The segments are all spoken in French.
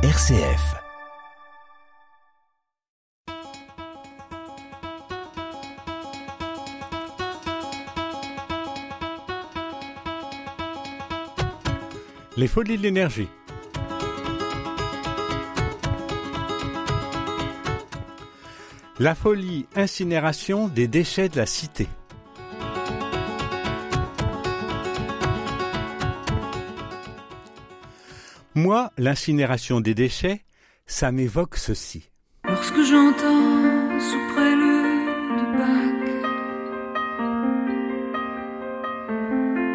RCF. Les folies de l'énergie. La folie incinération des déchets de la cité. Moi, l'incinération des déchets, ça m'évoque ceci. Lorsque j'entends sous prélude de Bach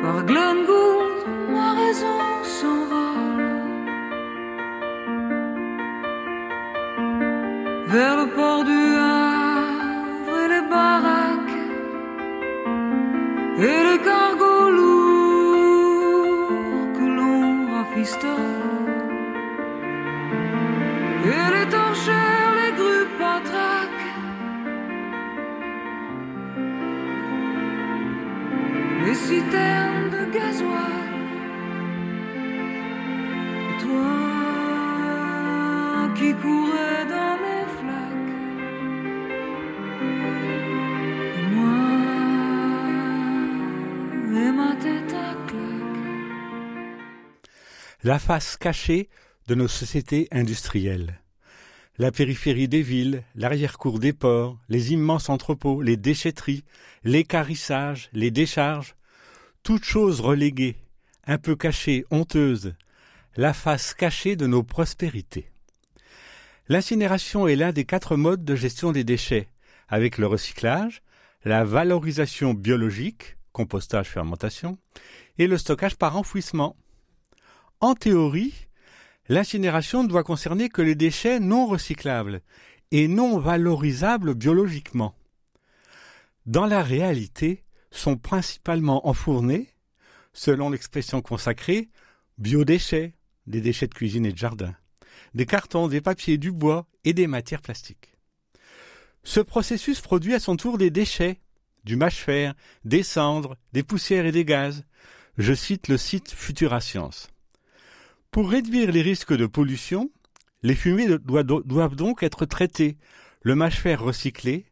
Par Glenn Gould, ma raison s'envole Vers le port du Havre et les baraques Et les cargos lourds que l'on rafistole La face cachée de nos sociétés industrielles. La périphérie des villes, l'arrière-cour des ports, les immenses entrepôts, les déchetteries, l'écarissage, les décharges, toutes choses reléguées, un peu cachées, honteuses, la face cachée de nos prospérités. L'incinération est l'un des quatre modes de gestion des déchets, avec le recyclage, la valorisation biologique, compostage, fermentation, et le stockage par enfouissement. En théorie, L'incinération ne doit concerner que les déchets non recyclables et non valorisables biologiquement. Dans la réalité, sont principalement enfournés, selon l'expression consacrée, biodéchets, des déchets de cuisine et de jardin, des cartons, des papiers, du bois et des matières plastiques. Ce processus produit à son tour des déchets, du mâche-fer, des cendres, des poussières et des gaz. Je cite le site Futura Science. Pour réduire les risques de pollution, les fumées doivent donc être traitées, le mâche-fer recyclé,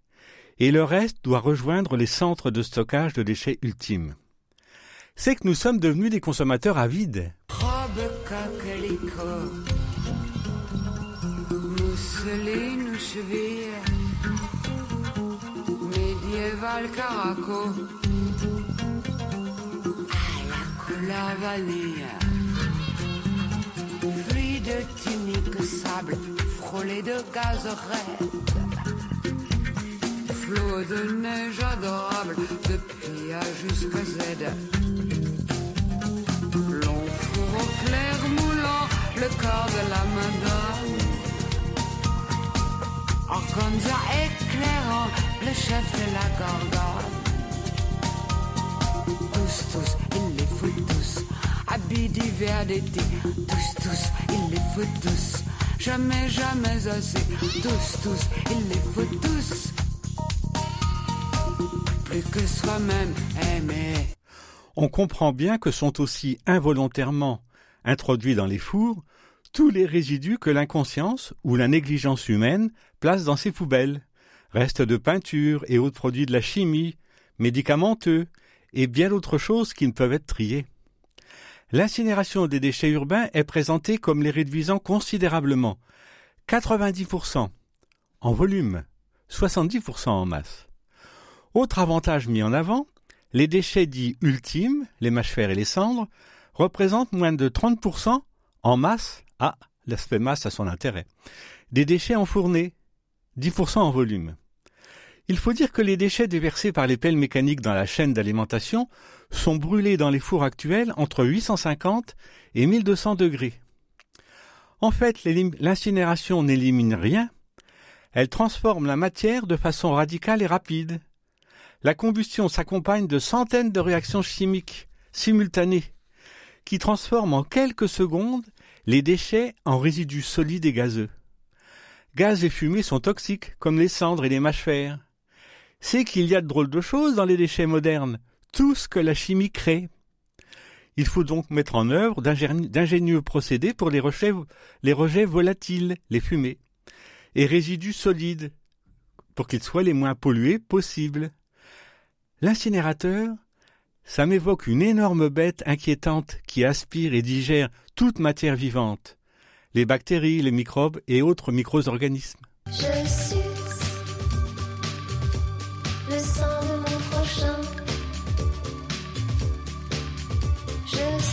et le reste doit rejoindre les centres de stockage de déchets ultimes. C'est que nous sommes devenus des consommateurs avides. Fluide tunique sable, frôlé de gaz raide, flot de neige adorable, depuis A jusqu'à Z. Long four au clair moulant le corps de la madame. Organza éclairant le chef de la gorgone. Tous, tous, il les fout tous. Habits. Tous, tous, il les fout tous. Jamais, jamais assez. Tous, tous, il les fout tous. Plus que soi-même aimé. on comprend bien que sont aussi involontairement introduits dans les fours tous les résidus que l'inconscience ou la négligence humaine place dans ces poubelles, restes de peinture et autres produits de la chimie, médicamenteux et bien d'autres choses qui ne peuvent être triées. L'incinération des déchets urbains est présentée comme les réduisant considérablement, 90% en volume, 70% en masse. Autre avantage mis en avant, les déchets dits ultimes, les mâches-fer et les cendres, représentent moins de 30% en masse. Ah, l'aspect masse a son intérêt. Des déchets enfournés, 10% en volume. Il faut dire que les déchets déversés par les pelles mécaniques dans la chaîne d'alimentation sont brûlés dans les fours actuels entre 850 et 1200 degrés. En fait, l'incinération n'élimine rien, elle transforme la matière de façon radicale et rapide. La combustion s'accompagne de centaines de réactions chimiques simultanées qui transforment en quelques secondes les déchets en résidus solides et gazeux. Gaz et fumée sont toxiques, comme les cendres et les mâches-fer. C'est qu'il y a de drôles de choses dans les déchets modernes, tout ce que la chimie crée. Il faut donc mettre en œuvre d'ingénieux procédés pour les rejets, les rejets volatiles, les fumées, et résidus solides, pour qu'ils soient les moins pollués possibles. L'incinérateur, ça m'évoque une énorme bête inquiétante qui aspire et digère toute matière vivante, les bactéries, les microbes et autres micro-organismes. Je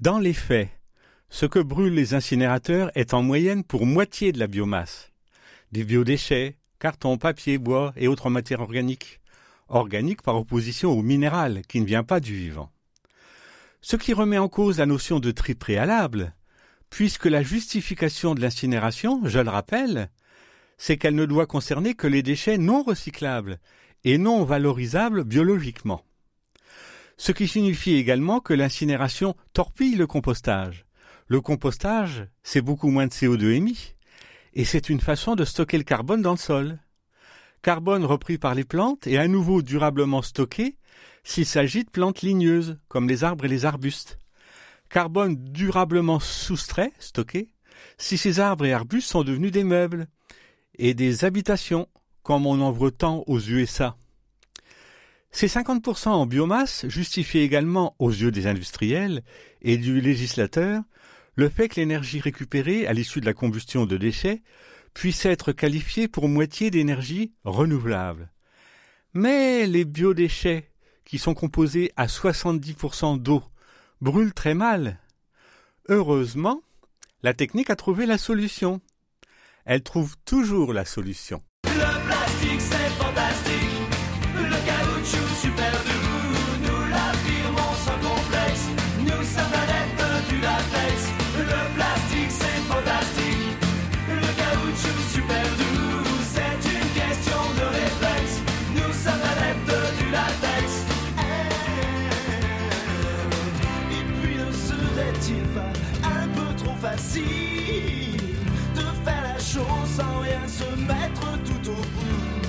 Dans les faits, ce que brûlent les incinérateurs est en moyenne pour moitié de la biomasse. Des biodéchets, carton, papier, bois et autres matières organiques. Organiques par opposition au minéral qui ne vient pas du vivant. Ce qui remet en cause la notion de tri préalable, puisque la justification de l'incinération, je le rappelle, c'est qu'elle ne doit concerner que les déchets non recyclables et non valorisables biologiquement. Ce qui signifie également que l'incinération torpille le compostage. Le compostage, c'est beaucoup moins de CO2 émis, et c'est une façon de stocker le carbone dans le sol. Carbone repris par les plantes et à nouveau durablement stocké s'il s'agit de plantes ligneuses, comme les arbres et les arbustes. Carbone durablement soustrait, stocké, si ces arbres et arbustes sont devenus des meubles et des habitations, comme on en tant aux USA. Ces 50% en biomasse justifient également, aux yeux des industriels et du législateur, le fait que l'énergie récupérée à l'issue de la combustion de déchets puisse être qualifiée pour moitié d'énergie renouvelable. Mais les biodéchets, qui sont composés à 70% d'eau, brûlent très mal. Heureusement, la technique a trouvé la solution. Elle trouve toujours la solution. Facile de faire la chose sans rien se mettre tout au bout?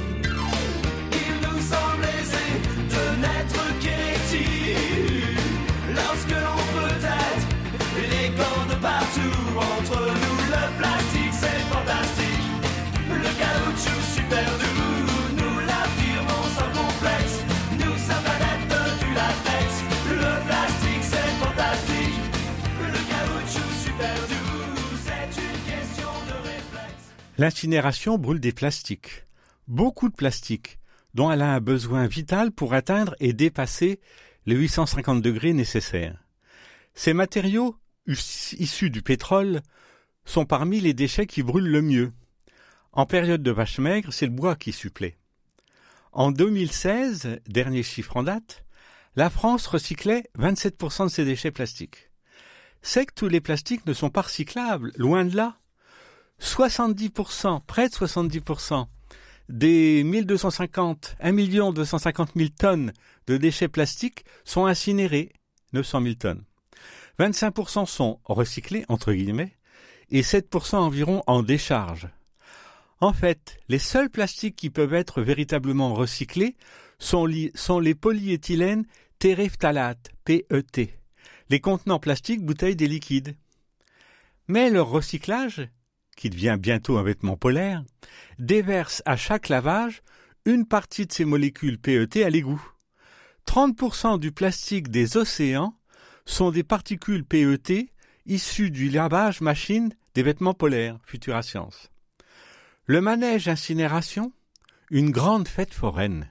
L'incinération brûle des plastiques. Beaucoup de plastiques, dont elle a un besoin vital pour atteindre et dépasser les 850 degrés nécessaires. Ces matériaux, us- issus du pétrole, sont parmi les déchets qui brûlent le mieux. En période de vache maigre, c'est le bois qui supplée. En 2016, dernier chiffre en date, la France recyclait 27% de ses déchets plastiques. C'est que tous les plastiques ne sont pas recyclables, loin de là. 70%, près de 70% des 1250, 1 250 000 tonnes de déchets plastiques sont incinérés, 900 000 tonnes. 25% sont recyclés, entre guillemets, et 7% environ en décharge. En fait, les seuls plastiques qui peuvent être véritablement recyclés sont, les polyéthylènes téréphthalates, PET, les contenants plastiques bouteilles des liquides. Mais leur recyclage, qui devient bientôt un vêtement polaire, déverse à chaque lavage une partie de ces molécules PET à l'égout. 30% du plastique des océans sont des particules PET issues du lavage machine des vêtements polaires, Futura Science. Le manège incinération, une grande fête foraine.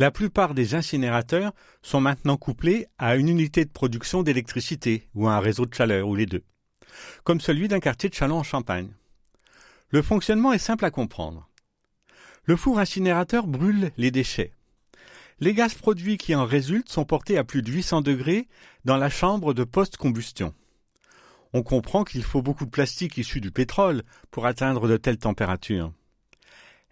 La plupart des incinérateurs sont maintenant couplés à une unité de production d'électricité ou à un réseau de chaleur ou les deux, comme celui d'un quartier de Châlons en Champagne. Le fonctionnement est simple à comprendre. Le four incinérateur brûle les déchets. Les gaz produits qui en résultent sont portés à plus de 800 degrés dans la chambre de post-combustion. On comprend qu'il faut beaucoup de plastique issu du pétrole pour atteindre de telles températures.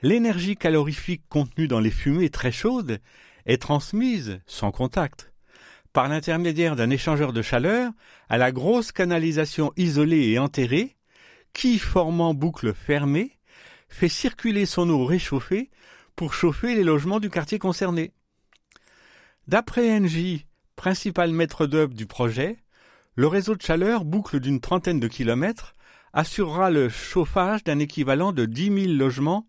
L'énergie calorifique contenue dans les fumées très chaudes est transmise, sans contact, par l'intermédiaire d'un échangeur de chaleur à la grosse canalisation isolée et enterrée qui, formant boucle fermée, fait circuler son eau réchauffée pour chauffer les logements du quartier concerné. D'après Engie, principal maître d'œuvre du projet, le réseau de chaleur, boucle d'une trentaine de kilomètres, assurera le chauffage d'un équivalent de 10 000 logements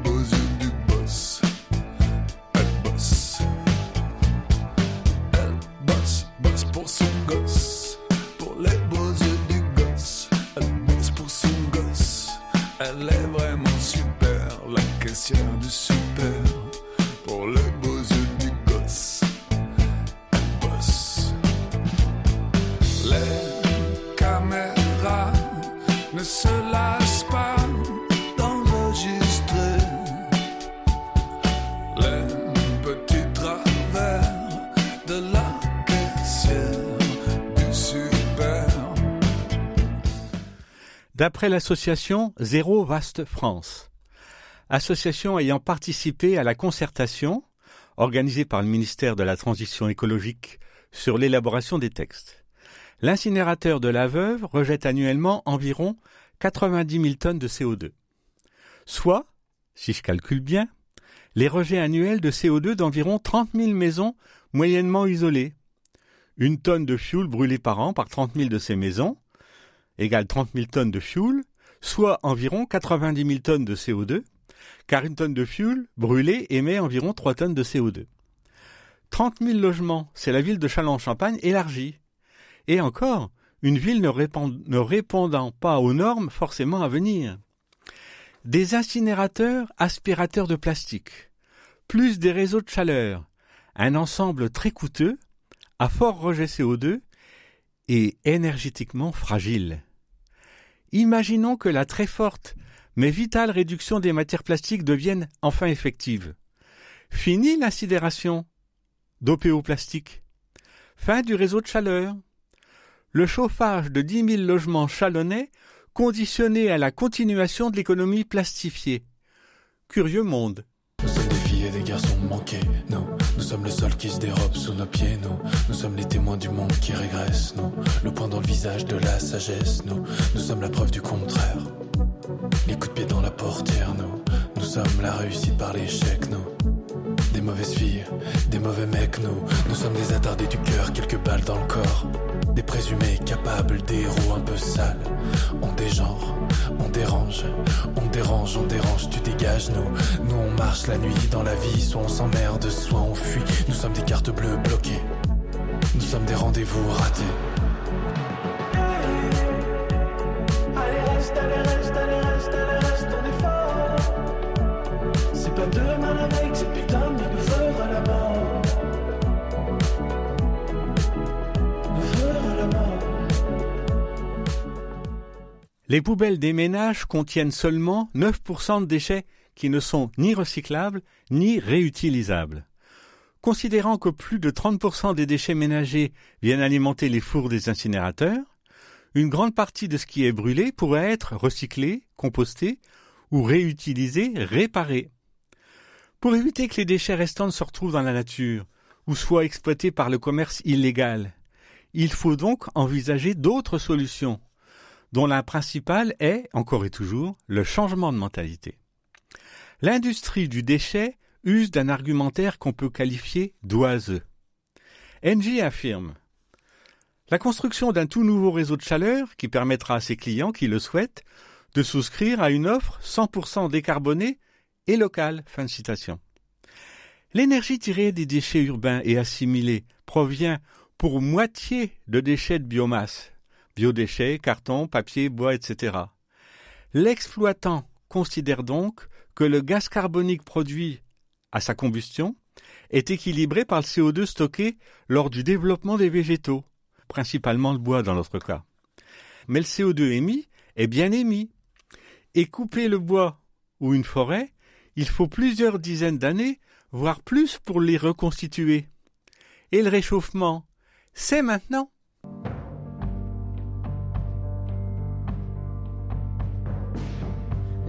D'après l'association Zéro Vaste France, association ayant participé à la concertation organisée par le ministère de la Transition écologique sur l'élaboration des textes. L'incinérateur de la Veuve rejette annuellement environ 90 000 tonnes de CO2. Soit, si je calcule bien, les rejets annuels de CO2 d'environ 30 000 maisons moyennement isolées. Une tonne de fioul brûlée par an par 30 000 de ces maisons égale 30 000 tonnes de fioul, soit environ 90 000 tonnes de CO2, car une tonne de fioul brûlée émet environ 3 tonnes de CO2. 30 000 logements, c'est la ville de Châlons-en-Champagne élargie. Et encore, une ville ne, ne répondant pas aux normes forcément à venir. Des incinérateurs aspirateurs de plastique, plus des réseaux de chaleur, un ensemble très coûteux, à fort rejet CO2 et énergétiquement fragile. Imaginons que la très forte mais vitale réduction des matières plastiques devienne enfin effective. Fini l'incidération d'OPO plastique. Fin du réseau de chaleur. Le chauffage de 10 000 logements chalonnais conditionné à la continuation de l'économie plastifiée. Curieux monde. Nous sommes le sol qui se dérobe sous nos pieds, nous. Nous sommes les témoins du monde qui régresse, nous. Le point dans le visage de la sagesse, nous. Nous sommes la preuve du contraire. Les coups de pied dans la portière, nous. Nous sommes la réussite par l'échec, nous. Des mauvaises filles, des mauvais mecs, nous. Nous sommes des attardés du cœur, quelques balles dans le corps. Des présumés capables, des héros un peu sales. On dégenre, on dérange, on dérange, on dérange, tu dégages, nous. Nous on marche la nuit dans la vie, soit on s'emmerde, soit on fuit. Nous sommes des cartes bleues bloquées. Nous sommes des rendez-vous ratés. Les poubelles des ménages contiennent seulement 9% de déchets qui ne sont ni recyclables ni réutilisables. Considérant que plus de 30% des déchets ménagers viennent alimenter les fours des incinérateurs, une grande partie de ce qui est brûlé pourrait être recyclé, composté ou réutilisé, réparé. Pour éviter que les déchets restants se retrouvent dans la nature ou soient exploités par le commerce illégal, il faut donc envisager d'autres solutions, dont la principale est, encore et toujours, le changement de mentalité. L'industrie du déchet use d'un argumentaire qu'on peut qualifier d'oiseux. Engie affirme la construction d'un tout nouveau réseau de chaleur qui permettra à ses clients qui le souhaitent de souscrire à une offre 100% décarbonée et locale. Fin de citation. L'énergie tirée des déchets urbains et assimilée provient pour moitié de déchets de biomasse, biodéchets, carton, papier, bois, etc. L'exploitant considère donc que le gaz carbonique produit à sa combustion est équilibré par le CO2 stocké lors du développement des végétaux, principalement le bois dans notre cas. Mais le CO2 émis est bien émis. Et couper le bois ou une forêt, il faut plusieurs dizaines d'années, voire plus pour les reconstituer. Et le réchauffement, c'est maintenant.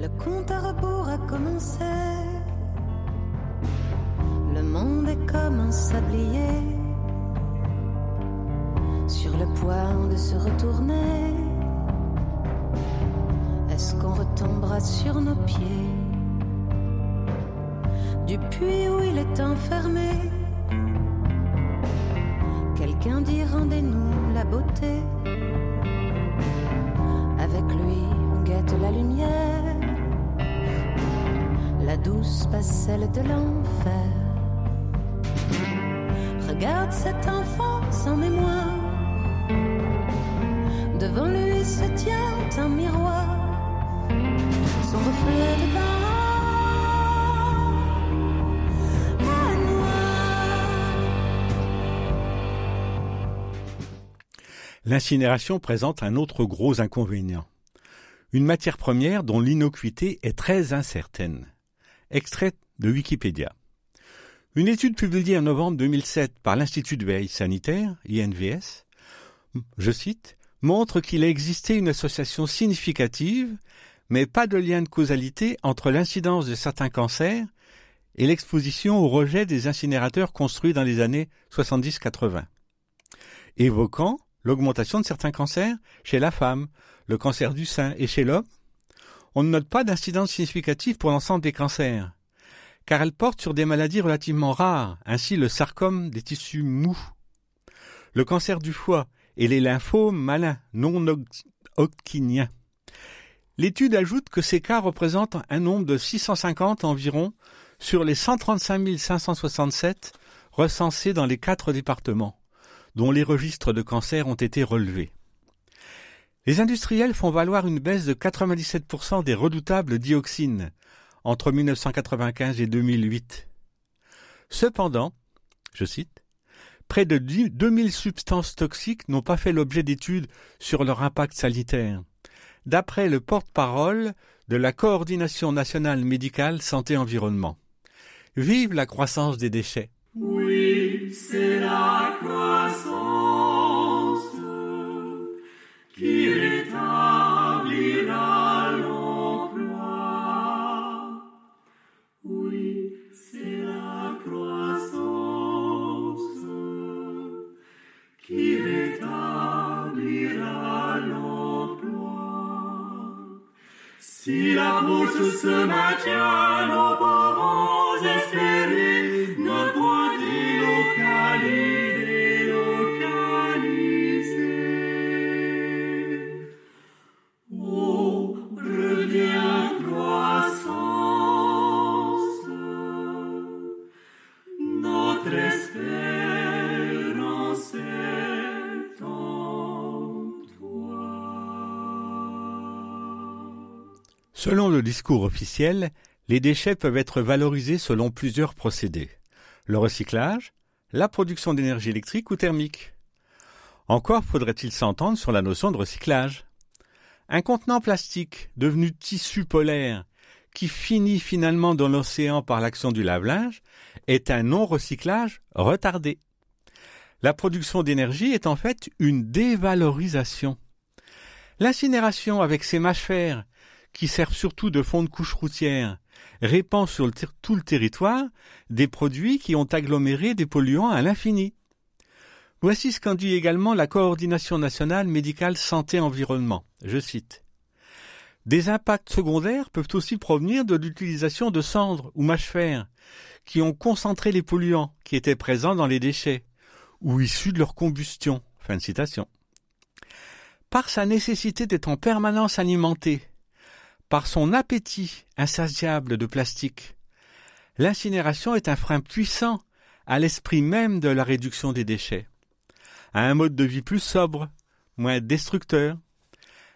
Le compte à rebours a commencé. Le monde est comme un sablier. Sur le point de se retourner. Est-ce qu'on retombera sur nos pieds? Du puits où il est enfermé. Quelqu'un dit rendez-nous la beauté. Avec lui, on guette la lumière. La douce celle de l'enfer. Regarde cet enfant sans mémoire. Devant lui se tient un miroir. Son reflet est noir. L'incinération présente un autre gros inconvénient. Une matière première dont l'innocuité est très incertaine. Extrait de Wikipédia. Une étude publiée en novembre 2007 par l'Institut de veille sanitaire, INVS, je cite, montre qu'il a existé une association significative, mais pas de lien de causalité entre l'incidence de certains cancers et l'exposition au rejet des incinérateurs construits dans les années 70-80, évoquant l'augmentation de certains cancers chez la femme, le cancer du sein et chez l'homme. On ne note pas d'incidence significative pour l'ensemble des cancers, car elle porte sur des maladies relativement rares, ainsi le sarcome des tissus mous, le cancer du foie et les lymphomes malins non hodgkiniens. L'étude ajoute que ces cas représentent un nombre de 650 environ sur les 135 567 recensés dans les quatre départements, dont les registres de cancer ont été relevés. Les industriels font valoir une baisse de 97% des redoutables dioxines entre 1995 et 2008. Cependant, je cite, près de 2000 substances toxiques n'ont pas fait l'objet d'études sur leur impact sanitaire, d'après le porte-parole de la Coordination nationale médicale santé-environnement. Vive la croissance des déchets. Qui rétablira l'emploi. Oui, c'est la croissance qui rétablira l'emploi. Si la bourse se maintient, nous pourrons espérer discours officiel, les déchets peuvent être valorisés selon plusieurs procédés. Le recyclage, la production d'énergie électrique ou thermique. Encore faudrait-il s'entendre sur la notion de recyclage. Un contenant plastique devenu tissu polaire qui finit finalement dans l'océan par l'action du lave-linge est un non-recyclage retardé. La production d'énergie est en fait une dévalorisation. L'incinération avec ses mâches-fer, qui servent surtout de fond de couche routière, répand sur tout le territoire des produits qui ont aggloméré des polluants à l'infini. Voici ce qu'en dit également la Coordination nationale médicale santé-environnement. Je cite. Des impacts secondaires peuvent aussi provenir de l'utilisation de cendres ou mâches-fer qui ont concentré les polluants qui étaient présents dans les déchets ou issus de leur combustion. Fin de citation. Par sa nécessité d'être en permanence alimenté, par son appétit insatiable de plastique, l'incinération est un frein puissant à l'esprit même de la réduction des déchets, à un mode de vie plus sobre, moins destructeur.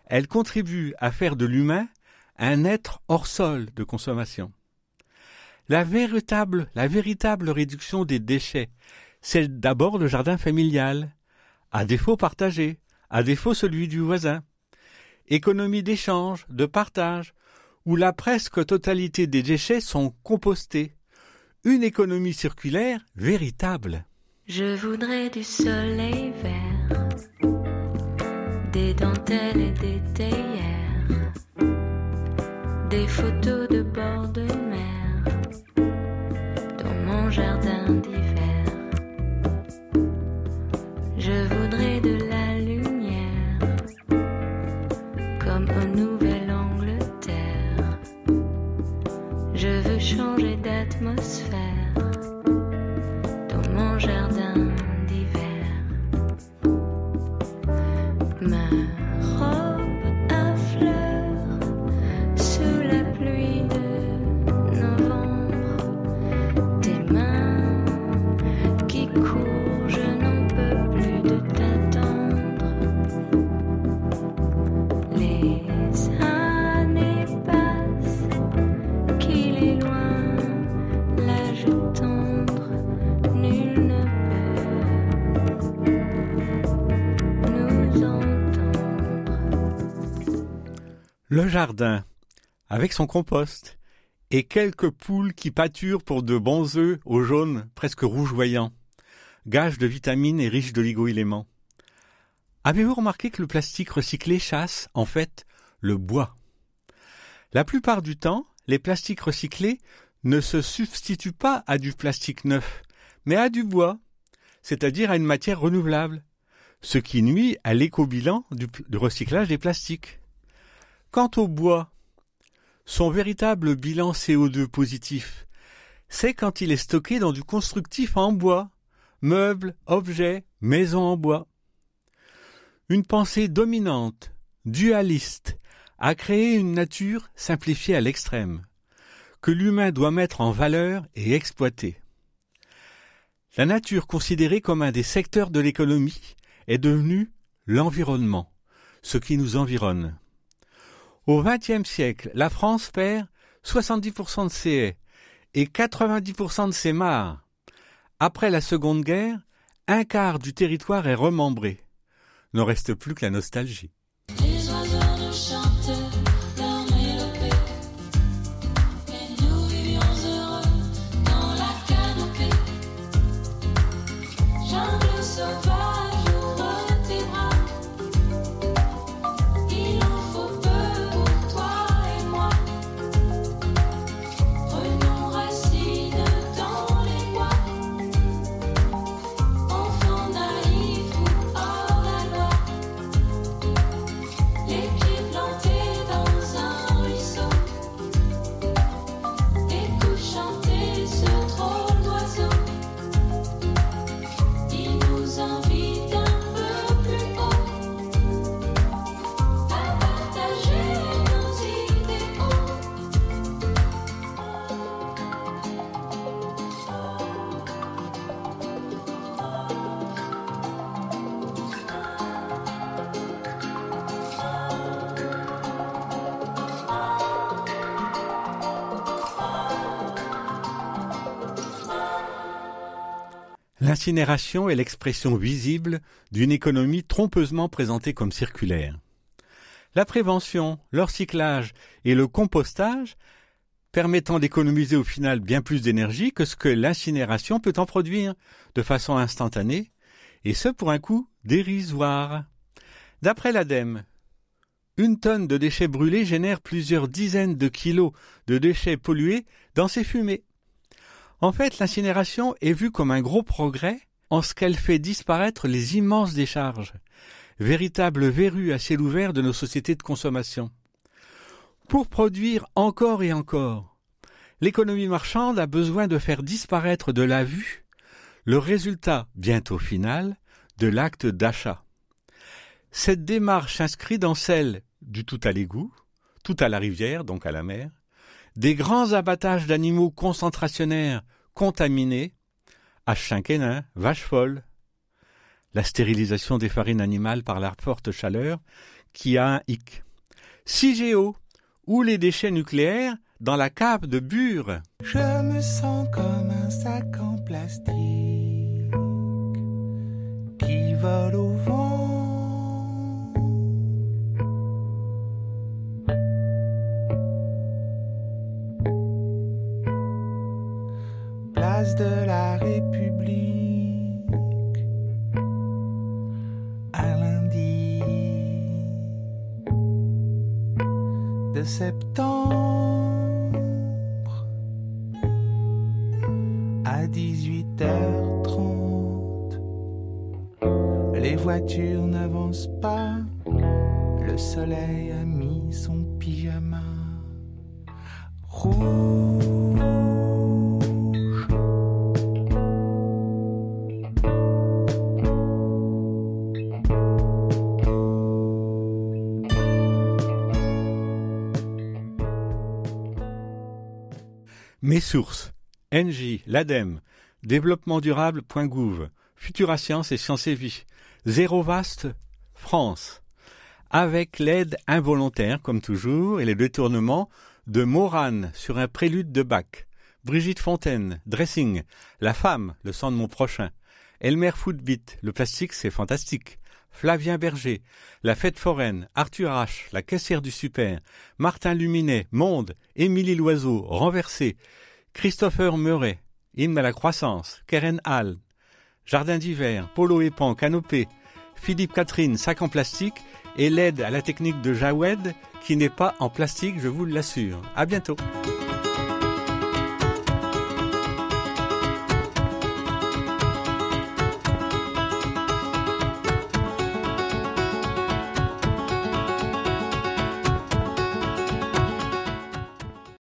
Elle contribue à faire de l'humain un être hors sol de consommation. La véritable, la véritable réduction des déchets, c'est d'abord le jardin familial, à défaut partagé, à défaut celui du voisin. Économie d'échange, de partage, où la presque totalité des déchets sont compostés. Une économie circulaire véritable. Je voudrais du soleil vert, des dentelles et des théières, des photos d'atmosphère Le jardin, avec son compost, et quelques poules qui pâturent pour de bons œufs au jaune presque rougeoyant, gage de vitamines et riche d'oligo-éléments. Avez-vous remarqué que le plastique recyclé chasse, en fait, le bois? La plupart du temps, les plastiques recyclés ne se substituent pas à du plastique neuf, mais à du bois, c'est-à-dire à une matière renouvelable, ce qui nuit à l'éco-bilan du, du recyclage des plastiques. Quant au bois, son véritable bilan CO2 positif, c'est quand il est stocké dans du constructif en bois, meubles, objets, maisons en bois. Une pensée dominante, dualiste, a créé une nature simplifiée à l'extrême, que l'humain doit mettre en valeur et exploiter. La nature considérée comme un des secteurs de l'économie est devenue l'environnement, ce qui nous environne. Au XXe siècle, la France perd 70% de ses haies et 90% de ses mares. Après la Seconde Guerre, un quart du territoire est remembré. Ne reste plus que la nostalgie. L'incinération est l'expression visible d'une économie trompeusement présentée comme circulaire. La prévention, le recyclage et le compostage permettant d'économiser au final bien plus d'énergie que ce que l'incinération peut en produire de façon instantanée, et ce pour un coût dérisoire. D'après l'ADEME, une tonne de déchets brûlés génère plusieurs dizaines de kilos de déchets pollués dans ses fumées. En fait, l'incinération est vue comme un gros progrès en ce qu'elle fait disparaître les immenses décharges, véritables verrues à ciel ouvert de nos sociétés de consommation. Pour produire encore et encore, l'économie marchande a besoin de faire disparaître de la vue le résultat, bientôt final, de l'acte d'achat. Cette démarche s'inscrit dans celle du tout à l'égout, tout à la rivière, donc à la mer, des grands abattages d'animaux concentrationnaires contaminés, H5N1, vaches folles, la stérilisation des farines animales par la forte chaleur qui a un hic, CIGEO, ou les déchets nucléaires dans la cave de Bure. Je me sens comme un sac en plastique qui. De la République, un lundi de septembre à 18h30. Les voitures n'avancent pas, le soleil a mis son pyjama sources NJ, l'ADEME, développementdurable.gouv, Futura Science et Sciences et Vie, Zéro Vaste, France, avec l'aide involontaire, comme toujours, et les détournements de Morane sur un prélude de Bach, Brigitte Fontaine, Dressing, La femme, le sang de mon prochain, Elmer Footbeat, le plastique c'est fantastique, Flavien Berger, La fête foraine, Arthur H, La caissière du super, Martin Luminet, Monde, Émilie Loiseau, Renversé, Christopher Meuret, Hymne à la croissance, Keren Hall, Jardin d'hiver, Polo et Pan, Canopée, Philippe Catherine, sac en plastique et l'aide à la technique de Jawed qui n'est pas en plastique, je vous l'assure. À bientôt.